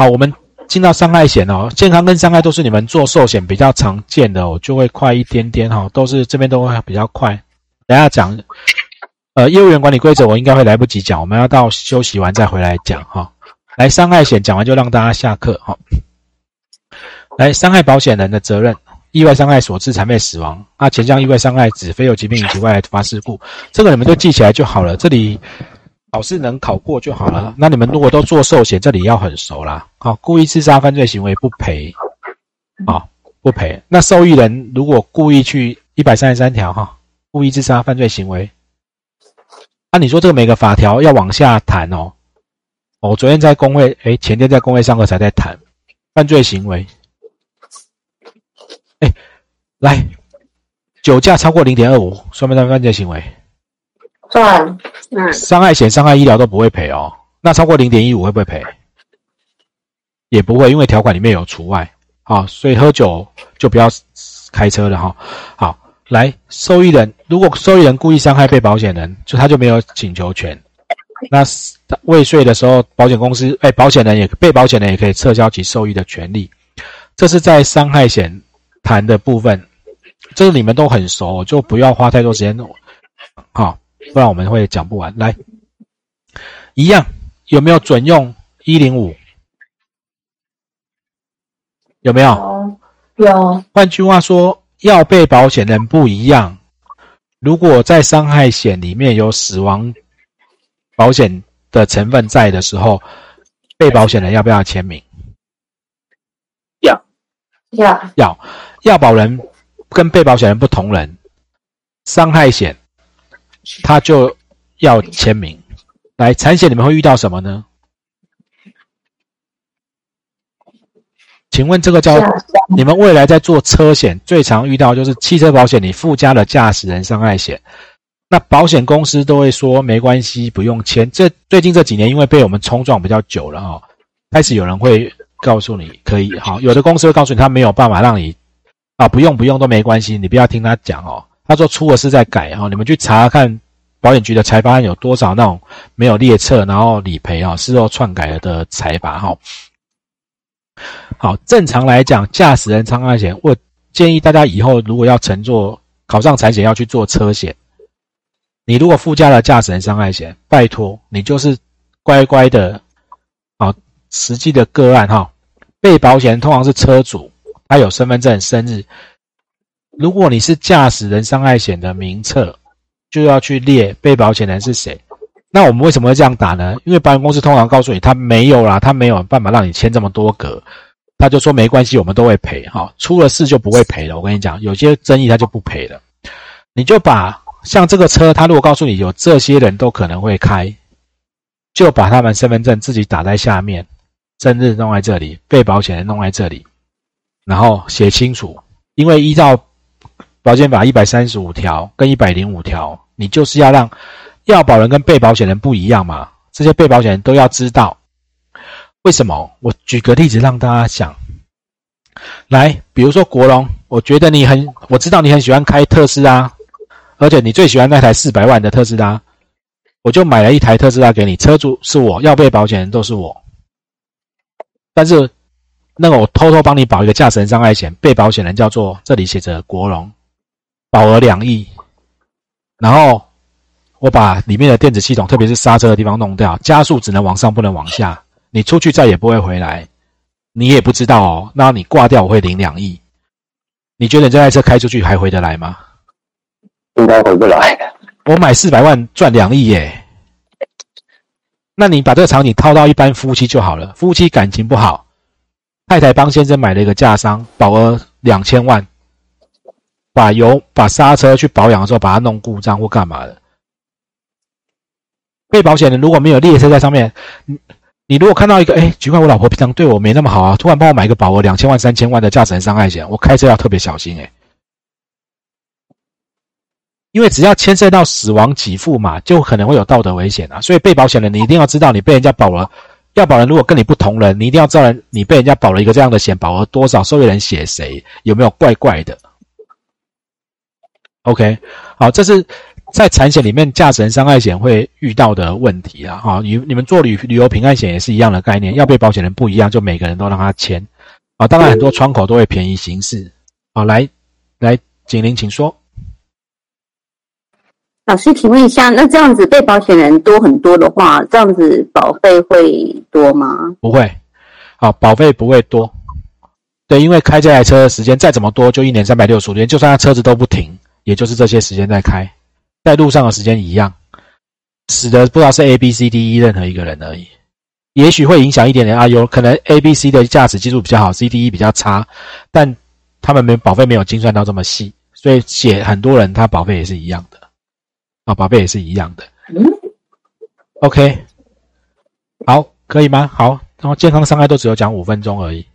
好，我们进到伤害险哦，健康跟伤害都是你们做寿险比较常见的哦，就会快一点点哈，都是这边都会比较快。等下讲，呃，业务员管理规则我应该会来不及讲，我们要到休息完再回来讲哈。来，伤害险讲完就让大家下课哈。来，伤害保险人的责任，意外伤害所致残废死亡，啊，前项意外伤害指非有疾病以及外来突发事故，这个你们就记起来就好了。这里。考试能考过就好了。那你们如果都做寿险，这里要很熟啦。好，故意自杀犯罪行为不赔，啊，不赔。那受益人如果故意去一百三十三条哈，故意自杀犯罪行为，那你说这个每个法条要往下谈哦。我昨天在工会，哎，前天在工会上课才在谈犯罪行为。哎，来，酒驾超过零点二五，算不算犯罪行为？算，嗯，伤害险、伤害医疗都不会赔哦。那超过零点一五会不会赔？也不会，因为条款里面有除外。好，所以喝酒就不要开车了哈。好，来，受益人如果受益人故意伤害被保险人，就他就没有请求权。那未遂的时候，保险公司哎，保险人也被保险人也可以撤销其受益的权利。这是在伤害险谈的部分，这个你们都很熟，就不要花太多时间。好。不然我们会讲不完。来，一样有没有准用一零五？有没有？有。换句话说，要被保险人不一样。如果在伤害险里面有死亡保险的成分在的时候，被保险人要不要签名？要。要。要。要保人跟被保险人不同人，伤害险。他就要签名。来，产险你们会遇到什么呢？请问这个叫你们未来在做车险最常遇到就是汽车保险，你附加了驾驶人伤害险，那保险公司都会说没关系，不用签。这最近这几年因为被我们冲撞比较久了哦，开始有人会告诉你可以好，有的公司会告诉你他没有办法让你啊不用不用都没关系，你不要听他讲哦。他说出了事再改哈，你们去查看保险局的裁罚有多少那种没有列册然后理赔啊事后篡改了的裁罚哈。好，正常来讲，驾驶人伤害险，我建议大家以后如果要乘坐考上产险要去做车险，你如果附加了驾驶人伤害险，拜托你就是乖乖的啊，实际的个案哈，被保险人通常是车主，他有身份证、生日。如果你是驾驶人伤害险的名册，就要去列被保险人是谁。那我们为什么会这样打呢？因为保险公司通常告诉你他没有啦，他没有办法让你签这么多格，他就说没关系，我们都会赔哈。出了事就不会赔了。我跟你讲，有些争议他就不赔了。你就把像这个车，他如果告诉你有这些人都可能会开，就把他们身份证自己打在下面，生日弄在这里，被保险人弄在这里，然后写清楚，因为依照。保险法一百三十五条跟一百零五条，你就是要让要保人跟被保险人不一样嘛？这些被保险人都要知道为什么。我举个例子让大家想，来，比如说国龙，我觉得你很，我知道你很喜欢开特斯拉，而且你最喜欢那台四百万的特斯拉，我就买了一台特斯拉给你，车主是我，要被保险人都是我，但是那个我偷偷帮你保一个驾驶人伤害险，被保险人叫做这里写着国龙。保额两亿，然后我把里面的电子系统，特别是刹车的地方弄掉，加速只能往上，不能往下。你出去再也不会回来，你也不知道哦。那你挂掉，我会领两亿。你觉得你这台车开出去还回得来吗？应该回不来。我买四百万赚两亿耶。那你把这个场景套到一般夫妻就好了。夫妻感情不好，太太帮先生买了一个架商，保额两千万。把油、把刹车去保养的时候，把它弄故障或干嘛的？被保险人如果没有列车在上面，你你如果看到一个，哎，奇怪，我老婆平常对我没那么好啊，突然帮我买一个保额两千万、三千万的驾驶人伤害险，我开车要特别小心哎，因为只要牵涉到死亡给付嘛，就可能会有道德危险啊。所以被保险人，你一定要知道，你被人家保了，要保人如果跟你不同人，你一定要知道你被人家保了一个这样的险，保额多少，受益人写谁，有没有怪怪的？OK，好，这是在产险里面，驾驶人伤害险会遇到的问题啊，哈，你你们做旅旅游平安险也是一样的概念，要被保险人不一样，就每个人都让他签啊。当然，很多窗口都会便宜行事啊。来，来，景玲，请说。老师，请问一下，那这样子被保险人多很多的话，这样子保费会多吗？不会，好，保费不会多。对，因为开这台车的时间再怎么多，就一年三百六十五天，就算他车子都不停，也就是这些时间在开，在路上的时间一样，死的不知道是 A、B、C、D、E 任何一个人而已。也许会影响一点点啊，有可能 A、B、C 的驾驶技术比较好，C、D、E 比较差，但他们没保费没有精算到这么细，所以写很多人他保费也是一样的。啊，保费也是一样的。OK，好，可以吗？好，然后健康伤害都只有讲五分钟而已。